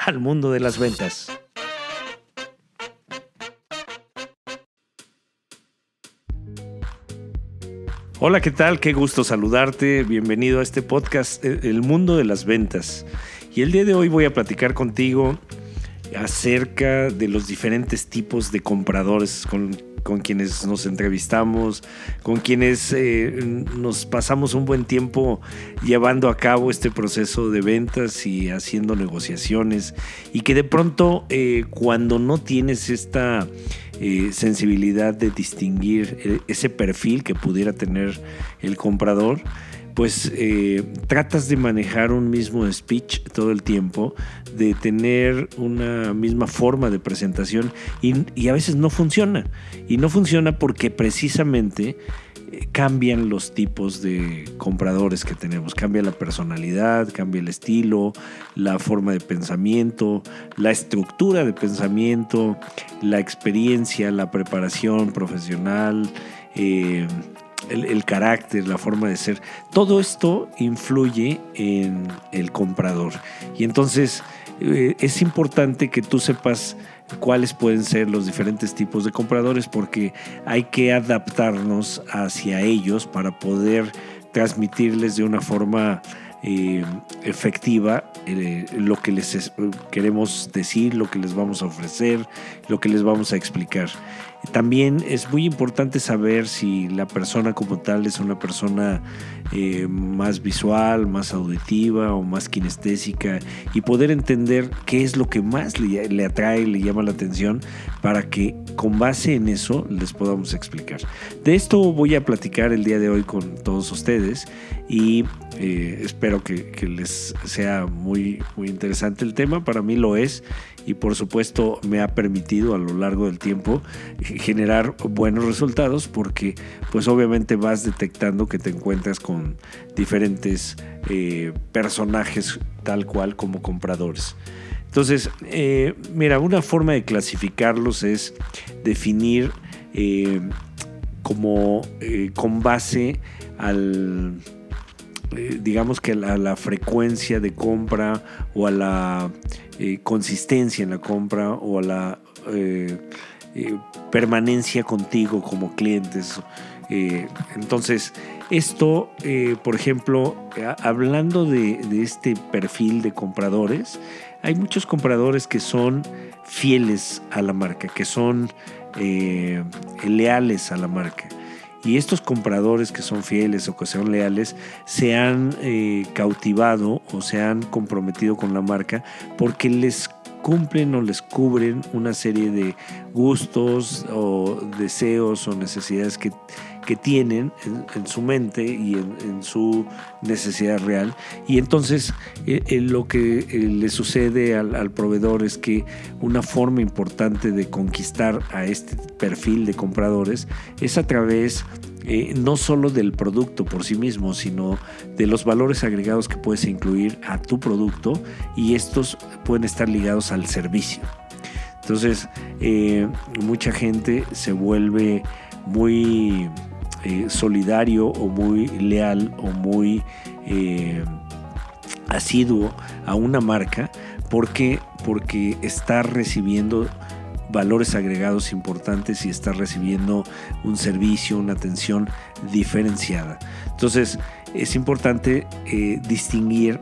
al mundo de las ventas. Hola, ¿qué tal? Qué gusto saludarte. Bienvenido a este podcast, eh, El mundo de las ventas. Y el día de hoy voy a platicar contigo acerca de los diferentes tipos de compradores con, con quienes nos entrevistamos, con quienes eh, nos pasamos un buen tiempo llevando a cabo este proceso de ventas y haciendo negociaciones y que de pronto eh, cuando no tienes esta eh, sensibilidad de distinguir ese perfil que pudiera tener el comprador, pues eh, tratas de manejar un mismo speech todo el tiempo, de tener una misma forma de presentación y, y a veces no funciona. Y no funciona porque precisamente eh, cambian los tipos de compradores que tenemos. Cambia la personalidad, cambia el estilo, la forma de pensamiento, la estructura de pensamiento, la experiencia, la preparación profesional. eh, el, carácter, la forma de ser, todo esto influye en el comprador. Y entonces eh, es importante que tú sepas cuáles pueden ser los diferentes tipos de compradores porque hay que adaptarnos hacia ellos para poder transmitirles de una forma eh, efectiva eh, lo que les es- queremos decir, lo que les vamos a ofrecer, lo que les vamos a explicar. También es muy importante saber si la persona como tal es una persona eh, más visual, más auditiva o más kinestésica y poder entender qué es lo que más le, le atrae, le llama la atención para que con base en eso les podamos explicar. De esto voy a platicar el día de hoy con todos ustedes y eh, espero que, les sea muy, muy interesante el tema. Para mí lo es y por supuesto me ha permitido a lo largo del tiempo generar buenos resultados porque pues obviamente vas detectando que te encuentras con diferentes eh, personajes tal cual como compradores. Entonces, eh, mira, una forma de clasificarlos es definir como con base al, eh, digamos que a la, frecuencia de compra o a la eh, consistencia en la compra o a la eh, permanencia contigo como clientes. Entonces, esto, por ejemplo, hablando de, este perfil de compradores, hay muchos compradores que son fieles a la marca, que son leales a la marca. Y estos compradores que son fieles o que son leales se han eh, cautivado o se han comprometido con la marca porque les cumplen o les cubren una serie de gustos o deseos o necesidades que, que tienen en, su mente y en, su necesidad real. Y entonces eh, eh, lo que eh, le sucede al, proveedor es que una forma importante de conquistar a este perfil de compradores es a través no solo del producto por sí mismo, sino de los valores agregados que puedes incluir a tu producto y estos pueden estar ligados al servicio. Entonces, mucha gente se vuelve muy eh, solidario o muy leal o muy eh, asiduo a una marca porque, porque está recibiendo valores agregados importantes y está recibiendo un servicio, una atención diferenciada. Entonces, es importante eh, distinguir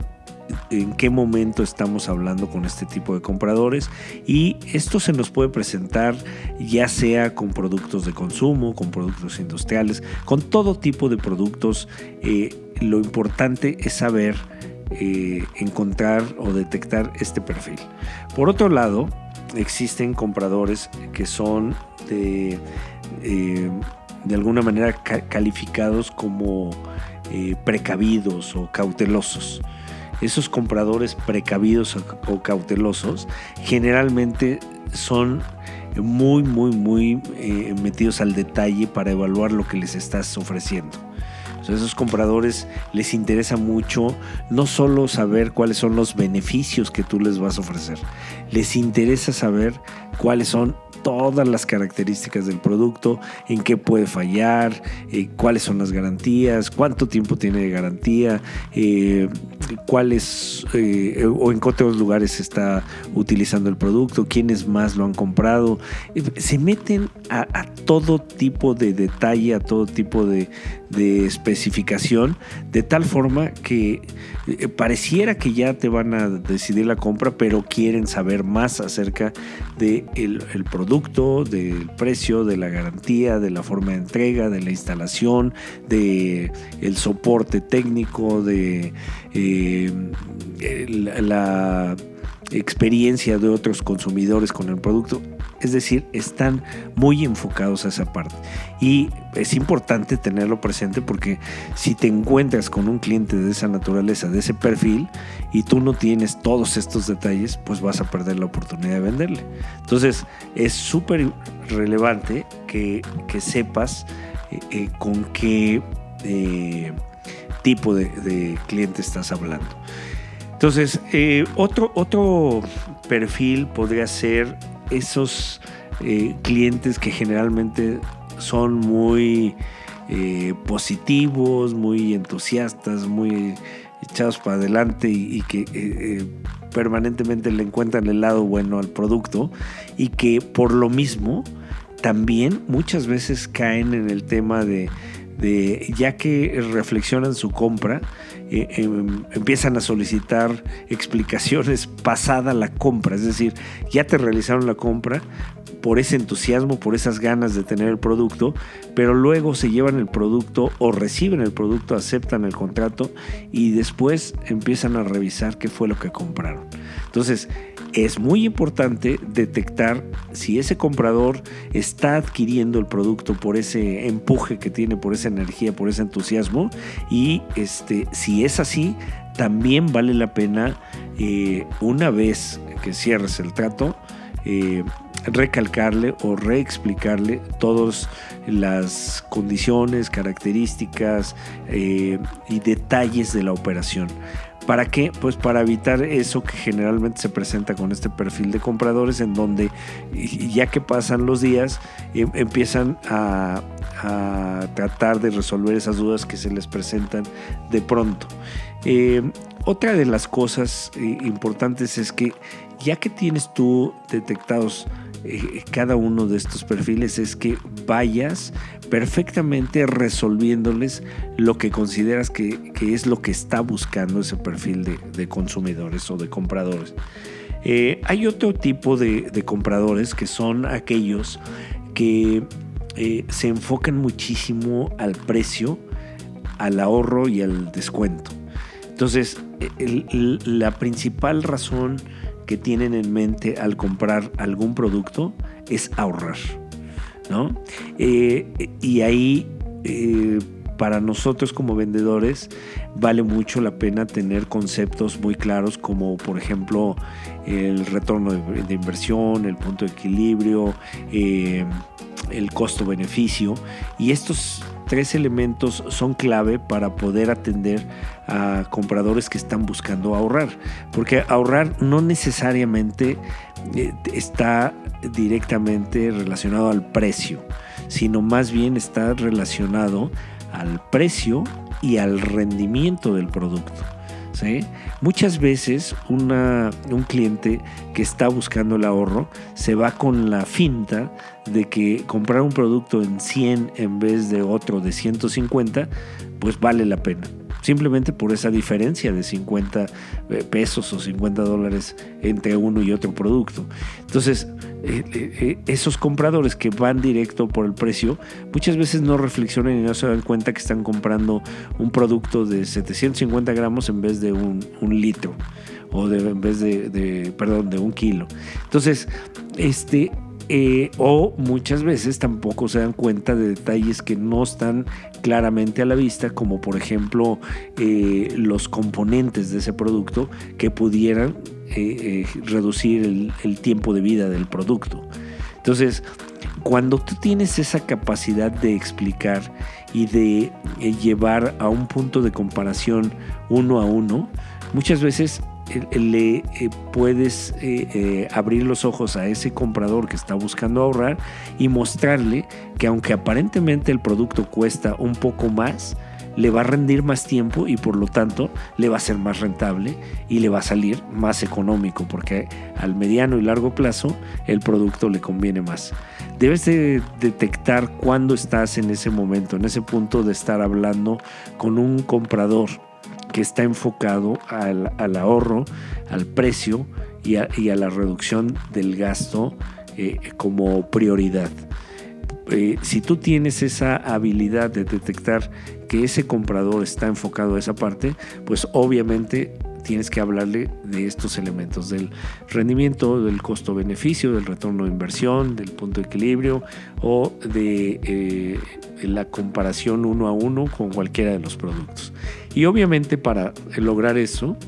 en qué momento estamos hablando con este tipo de compradores y esto se nos puede presentar ya sea con productos de consumo, con productos industriales, con todo tipo de productos. Eh, lo importante es saber eh, encontrar o detectar este perfil. Por otro lado, existen compradores que son de, eh, de alguna manera calificados como precavidos o cautelosos. Esos compradores precavidos o cautelosos generalmente son muy, muy, muy eh, metidos al detalle para evaluar lo que les estás ofreciendo. a esos compradores les interesa mucho no solo saber cuáles son los beneficios que tú les vas a ofrecer, les interesa saber cuáles son todas las características del producto, en qué puede fallar, eh, cuáles son las garantías, cuánto tiempo tiene de garantía, eh, cuáles eh, o en qué otros lugares se está utilizando el producto, quiénes más lo han comprado. Se meten a, todo tipo de detalle, a todo tipo de, especificación, de tal forma que pareciera que ya te van a decidir la compra, pero quieren saber más acerca del de el producto del precio, de la garantía, de la forma de entrega, de la instalación, de el soporte técnico, de eh, la experiencia de otros consumidores con el producto. Es decir, están muy enfocados a esa parte. Y es importante tenerlo presente porque si te encuentras con un cliente de esa naturaleza, de ese perfil, y tú no tienes todos estos detalles, pues vas a perder la oportunidad de venderle. Entonces, es súper relevante que, sepas eh, eh, con qué eh, tipo de, de cliente estás hablando. Entonces, otro, otro perfil podría ser esos eh, clientes que generalmente son muy eh, positivos, muy entusiastas, muy echados para adelante y, que eh, permanentemente le encuentran el lado bueno al producto y que por lo mismo también muchas veces caen en el tema de, de ya que reflexionan su compra, eh, em, empiezan a solicitar explicaciones pasada la compra, es decir, ya te realizaron la compra por ese entusiasmo, por esas ganas de tener el producto, pero luego se llevan el producto o reciben el producto, aceptan el contrato y después empiezan a revisar qué fue lo que compraron. Entonces, es muy importante detectar si ese comprador está adquiriendo el producto por ese empuje que tiene, por esa energía, por ese entusiasmo y este, si es así, también vale la pena eh, una vez que cierres el trato, eh, recalcarle o reexplicarle todas las condiciones, características eh, y detalles de la operación. ¿Para qué? Pues para evitar eso que generalmente se presenta con este perfil de compradores en donde ya que pasan los días em, empiezan a, tratar de resolver esas dudas que se les presentan de pronto. Em, otra de las cosas eh, importantes es que ya que tienes tú detectados eh, cada uno de estos perfiles es que vayas perfectamente resolviéndoles lo que consideras que, es lo que está buscando ese perfil de, consumidores o de compradores. Eh, hay otro tipo de, compradores que son aquellos que eh, se enfocan muchísimo al precio, al ahorro y al descuento. Entonces, la principal razón que tienen en mente al comprar algún producto es ahorrar. ¿no? Eh, y ahí, eh, para nosotros como vendedores, vale mucho la pena tener conceptos muy claros como, por ejemplo, el retorno de, inversión, el punto de equilibrio, eh, el costo-beneficio. Y estos tres elementos son clave para poder atender a compradores que están buscando ahorrar. Porque ahorrar no necesariamente eh, está directamente relacionado al precio, sino más bien está relacionado al precio y al rendimiento del producto. Muchas veces un cliente que está buscando el ahorro se va con la finta de que comprar un producto en 100 en vez de otro de 150, pues vale la pena. Simplemente por esa diferencia de 50 eh, pesos o 50 dólares entre uno y otro producto. Entonces, eh, eh, esos compradores que van directo por el precio muchas veces no reflexionan y no se dan cuenta que están comprando un producto de 750 gramos en vez de un, litro o de, en vez de, perdón, de un kilo. Entonces, este, eh, o muchas veces tampoco se dan cuenta de detalles que no están claramente a la vista, como por ejemplo los componentes de ese producto que pudieran eh, eh, reducir el, tiempo de vida del producto. Entonces, cuando tú tienes esa capacidad de explicar y de eh, llevar a un punto de comparación uno a uno, muchas veces le puedes abrir los ojos a ese comprador que está buscando ahorrar y mostrarle que aunque aparentemente el producto cuesta un poco más, le va a rendir más tiempo y por lo tanto le va a ser más rentable y le va a salir más económico porque al mediano y largo plazo el producto le conviene más. Debes de detectar cuándo estás en ese momento, en ese punto de estar hablando con un comprador está enfocado al, ahorro, al precio y a, la reducción del gasto eh, como prioridad. Eh, si tú tienes esa habilidad de detectar que ese comprador está enfocado a esa parte, pues obviamente tienes que hablarle de estos elementos, del rendimiento, del costo-beneficio, del retorno de inversión, del punto de equilibrio o de eh, la comparación uno a uno con cualquiera de los productos. Y obviamente para lograr eso,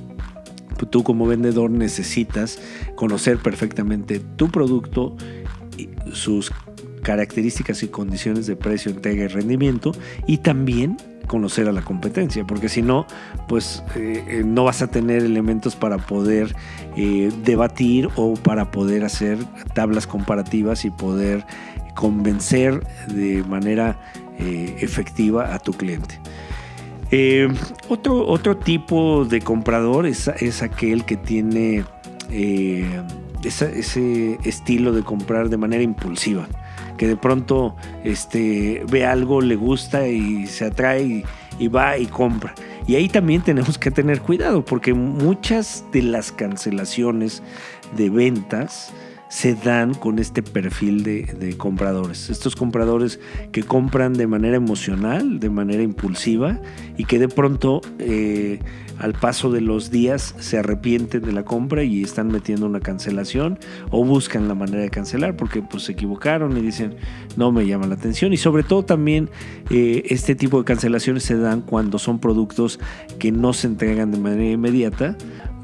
tú como vendedor necesitas conocer perfectamente tu producto, sus características y condiciones de precio, entrega y rendimiento y también conocer a la competencia, porque si no, pues eh, eh, no vas a tener elementos para poder eh, debatir o para poder hacer tablas comparativas y poder convencer de manera efectiva a tu cliente. otro, otro tipo de comprador es, es aquel que tiene ese estilo de comprar de manera impulsiva que de pronto este, ve algo, le gusta y se atrae y, va y compra. Y ahí también tenemos que tener cuidado porque muchas de las cancelaciones de ventas se dan con este perfil de, compradores. Estos compradores que compran de manera emocional, de manera impulsiva y que de pronto eh, al paso de los días se arrepienten de la compra y están metiendo una cancelación o buscan la manera de cancelar porque pues se equivocaron y dicen no me llama la atención y sobre todo también eh, este tipo de cancelaciones se dan cuando son productos que no se entregan de manera inmediata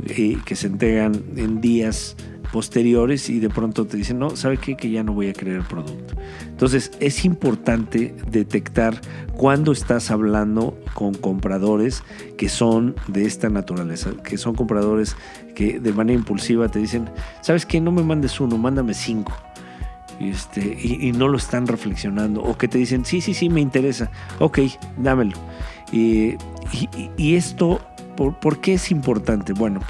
eh, que se entregan en días posteriores y de pronto te dicen, no, ¿sabe qué? Que ya no voy a creer el producto. Entonces es importante detectar cuando estás hablando con compradores que son de esta naturaleza, que son compradores que de manera impulsiva te dicen, ¿sabes qué? No me mandes uno, mándame cinco. Este, y, no lo están reflexionando. O que te dicen, sí, sí, sí, me interesa. Ok, dámelo. y, y esto ¿Por, qué es importante? Bueno,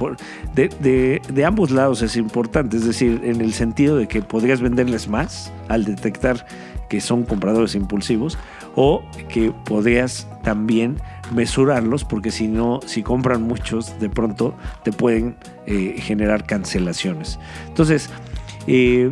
de, ambos lados es importante, es decir, en el sentido de que podrías venderles más al detectar que son compradores impulsivos o que podrías también mesurarlos porque si no, si compran muchos, de pronto te pueden eh, generar cancelaciones. Entonces, eh,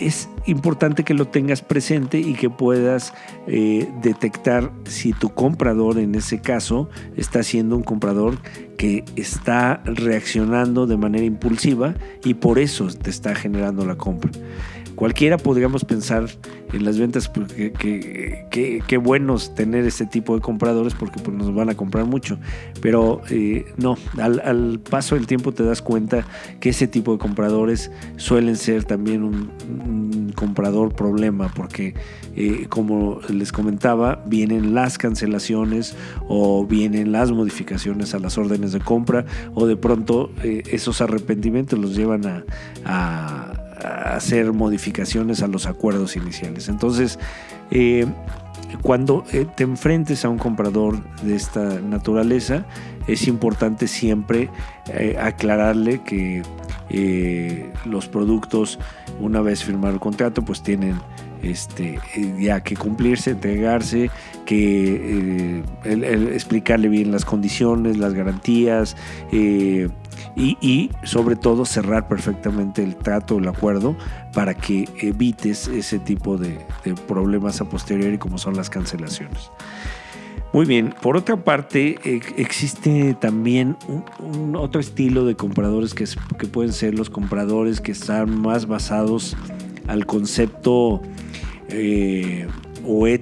es importante que lo tengas presente y que puedas eh, detectar si tu comprador en ese caso está siendo un comprador que está reaccionando de manera impulsiva y por eso te está generando la compra. Cualquiera podríamos pensar en las ventas porque qué buenos tener este tipo de compradores porque pues, nos van a comprar mucho. Pero eh, no, al, paso del tiempo te das cuenta que ese tipo de compradores suelen ser también un, comprador problema porque eh, como les comentaba, vienen las cancelaciones o vienen las modificaciones a las órdenes de compra o de pronto eh, esos arrepentimientos los llevan a hacer modificaciones a los acuerdos iniciales. Entonces, eh, cuando eh, te enfrentes a un comprador de esta naturaleza, es importante siempre eh, aclararle que los productos, una vez firmado el contrato, pues tienen este, ya que cumplirse, entregarse, que explicarle bien las condiciones, las garantías, y, sobre todo cerrar perfectamente el trato, el acuerdo, para que evites ese tipo de, problemas a posteriori como son las cancelaciones. Muy bien, por otra parte, existe también un, otro estilo de compradores que, que, pueden ser los compradores que están más basados al concepto eh, o eh,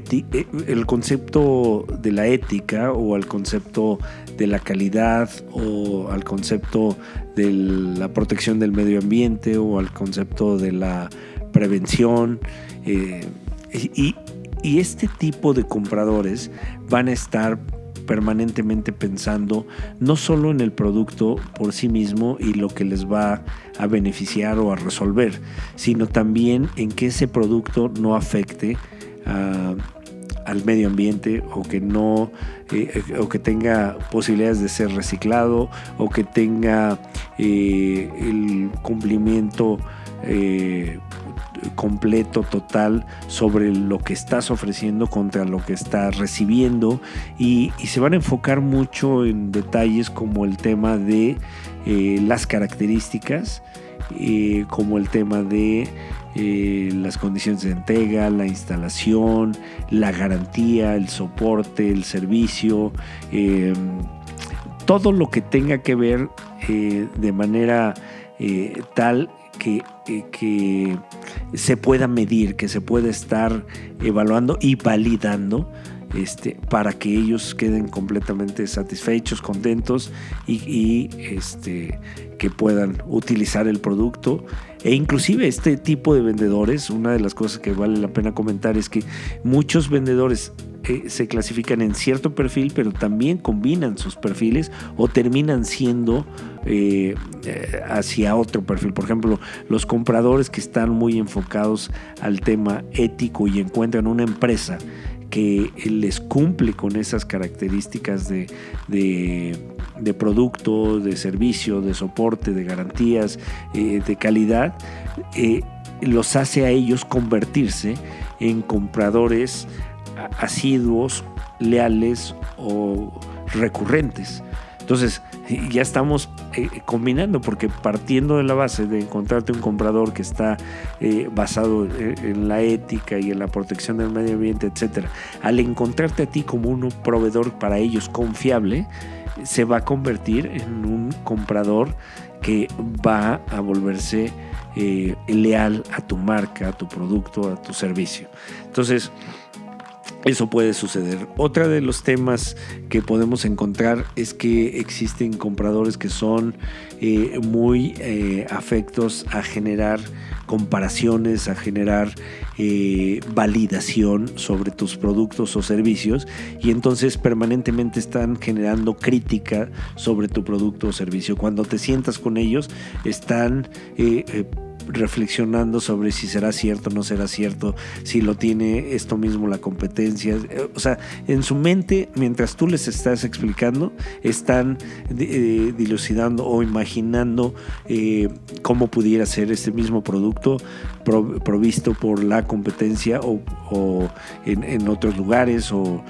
el concepto de la ética o al concepto de la calidad o al concepto de la protección del medio ambiente o al concepto de la prevención. Eh, y, este tipo de compradores van a estar permanentemente pensando no solo en el producto por sí mismo y lo que les va a beneficiar o a resolver, sino también en que ese producto no afecte al medio ambiente o que no eh, o que tenga posibilidades de ser reciclado o que tenga eh, el cumplimiento eh, completo, total sobre lo que estás ofreciendo contra lo que estás recibiendo. Y, se van a enfocar mucho en detalles como el tema de las características, como el tema de eh, las condiciones de entrega, la instalación, la garantía, el soporte, el servicio, eh, todo lo que tenga que ver eh, de manera tal que, se pueda medir, que se pueda estar evaluando y validando. Este, para que ellos queden completamente satisfechos, contentos y, y este, que puedan utilizar el producto e inclusive este tipo de vendedores, una de las cosas que vale la pena comentar es que muchos vendedores eh, se clasifican en cierto perfil, pero también combinan sus perfiles o terminan siendo eh, eh, hacia otro perfil. Por ejemplo, los compradores que están muy enfocados al tema ético y encuentran una empresa que les cumple con esas características de, de, producto, de servicio, de soporte, de garantías, eh, de calidad, eh, los hace a ellos convertirse en compradores asiduos, leales o recurrentes. Entonces, ya estamos eh, combinando, porque partiendo de la base de encontrarte un comprador que está eh, basado en, la ética y en la protección del medio ambiente, etcétera, al encontrarte a ti como un proveedor para ellos confiable, se va a convertir en un comprador que va a volverse eh, leal a tu marca, a tu producto, a tu servicio. Entonces, eso puede suceder. Otra de los temas que podemos encontrar es que existen compradores que son eh, muy eh, afectos a generar comparaciones, a generar eh, validación sobre tus productos o servicios y entonces permanentemente están generando crítica sobre tu producto o servicio. Cuando te sientas con ellos, están reflexionando sobre si será cierto no será cierto, si lo tiene esto mismo la competencia. Eh, o sea, en su mente, mientras tú les estás explicando, están eh, dilucidando o imaginando eh, cómo pudiera ser este mismo producto provisto por la competencia o, en, otros lugares o,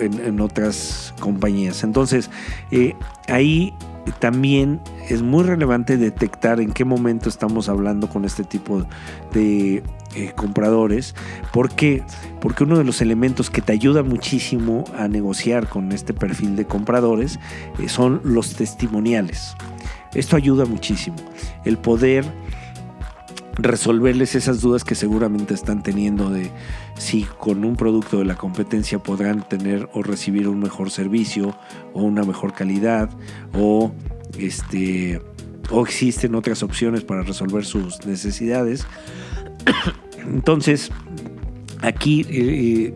en, otras compañías. Entonces, ahí también es muy relevante detectar en qué momento estamos hablando con este tipo de eh, compradores. ¿Por qué? Porque uno de los elementos que te ayuda muchísimo a negociar con este perfil de compradores eh, son los testimoniales. Esto ayuda muchísimo. El poder resolverles esas dudas que seguramente están teniendo de si con un producto de la competencia podrán tener o recibir un mejor servicio o una mejor calidad o este o existen otras opciones para resolver sus necesidades. Entonces, aquí eh,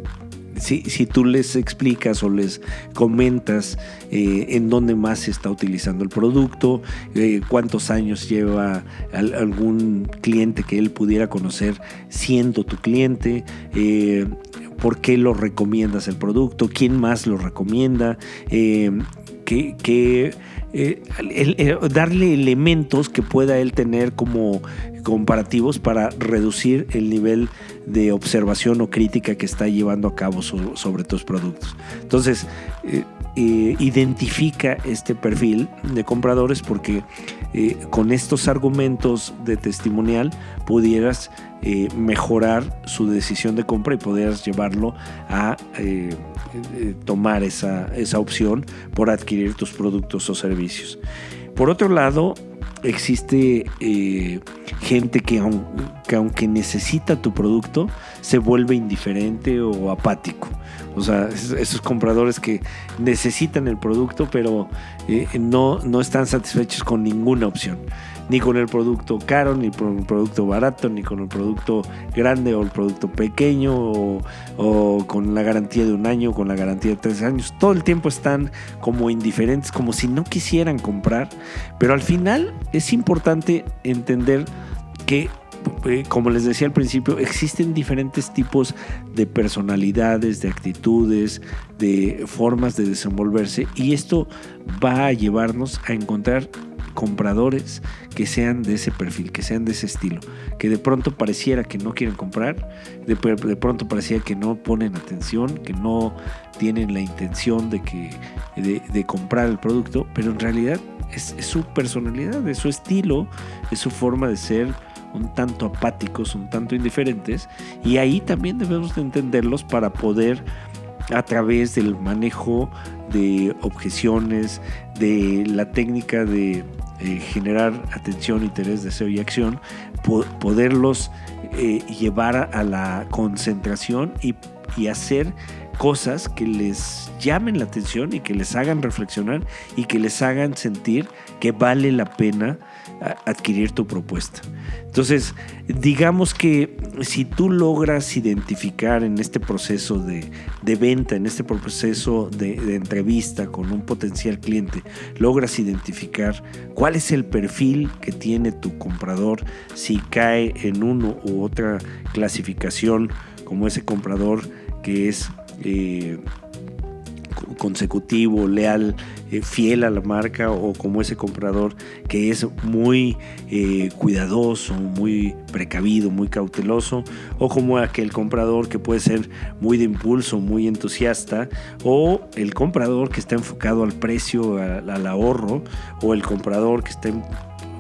si, tú les explicas o les comentas eh, en dónde más se está utilizando el producto, eh, cuántos años lleva algún cliente que él pudiera conocer siendo tu cliente, eh, por qué lo recomiendas el producto, quién más lo recomienda, que, darle elementos que pueda él tener como comparativos para reducir el nivel de observación o crítica que está llevando a cabo sobre tus productos. Entonces, eh, eh, identifica este perfil de compradores porque eh, con estos argumentos de testimonial pudieras mejorar su decisión de compra y pudieras llevarlo a tomar esa, esa opción por adquirir tus productos o servicios. Por otro lado, existe gente que, que, aunque necesita tu producto, se vuelve indiferente o apático. O sea, esos compradores que necesitan el producto, pero eh, no, no están satisfechos con ninguna opción. Ni con el producto caro, ni con el producto barato, ni con el producto grande o el producto pequeño, o, con la garantía de un año, con la garantía de tres años. Todo el tiempo están como indiferentes, como si no quisieran comprar. Pero al final es importante entender que eh, como les decía al principio, existen diferentes tipos de personalidades, de actitudes, de formas de desenvolverse y esto va a llevarnos a encontrar compradores que sean de ese perfil, que sean de ese estilo, que de pronto pareciera que no quieren comprar, de, pronto parecía que no ponen atención, que no tienen la intención de, que, de, comprar el producto, pero en realidad es, es, su personalidad, es su estilo, es su forma de ser, un tanto apáticos, un tanto indiferentes, y ahí también debemos de entenderlos para poder a través del manejo de objeciones, de la técnica de eh, generar atención, interés, deseo y acción, poderlos eh, llevar a la concentración y, y hacer cosas que les llamen la atención y que les hagan reflexionar y que les hagan sentir que vale la pena adquirir tu propuesta. Entonces, digamos que si tú logras identificar en este proceso de, venta, en este proceso de, entrevista con un potencial cliente, logras identificar cuál es el perfil que tiene tu comprador, si cae en uno u otra clasificación, como ese comprador que es... Eh, consecutivo, leal, eh, fiel a la marca o como ese comprador que es muy eh, cuidadoso, muy precavido, muy cauteloso o como aquel comprador que puede ser muy de impulso, muy entusiasta o el comprador que está enfocado al precio, al, ahorro o el comprador que está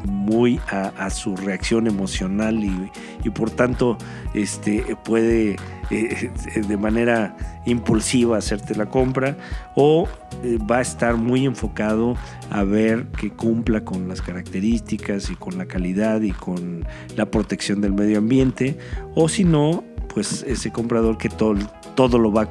muy a, su reacción emocional y, por tanto este, puede eh, de manera impulsiva hacerte la compra o eh, va a estar muy enfocado a ver que cumpla con las características y con la calidad y con la protección del medio ambiente o si no pues ese comprador que todo, todo lo va a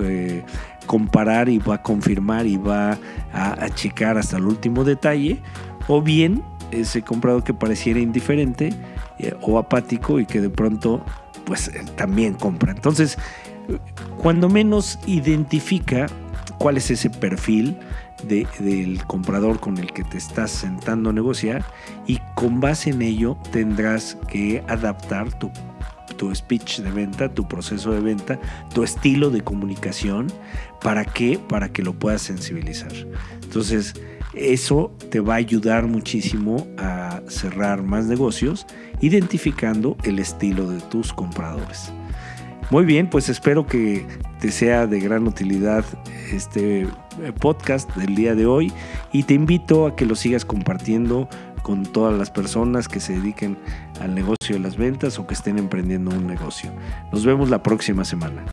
eh, comparar y va a confirmar y va a, a checar hasta el último detalle o bien ese comprador que pareciera indiferente eh, o apático y que de pronto pues eh, también compra. Entonces, cuando menos identifica cuál es ese perfil del comprador con el que te estás sentando a negociar y con base en ello tendrás que adaptar tu, tu speech de venta, tu proceso de venta, tu estilo de comunicación. ¿Para qué? Para que lo puedas sensibilizar. Entonces, eso te va a ayudar muchísimo a cerrar más negocios identificando el estilo de tus compradores. Muy bien, pues espero que te sea de gran utilidad este eh, podcast del día de hoy y te invito a que lo sigas compartiendo con todas las personas que se dediquen al negocio de las ventas o que estén emprendiendo un negocio. Nos vemos la próxima semana.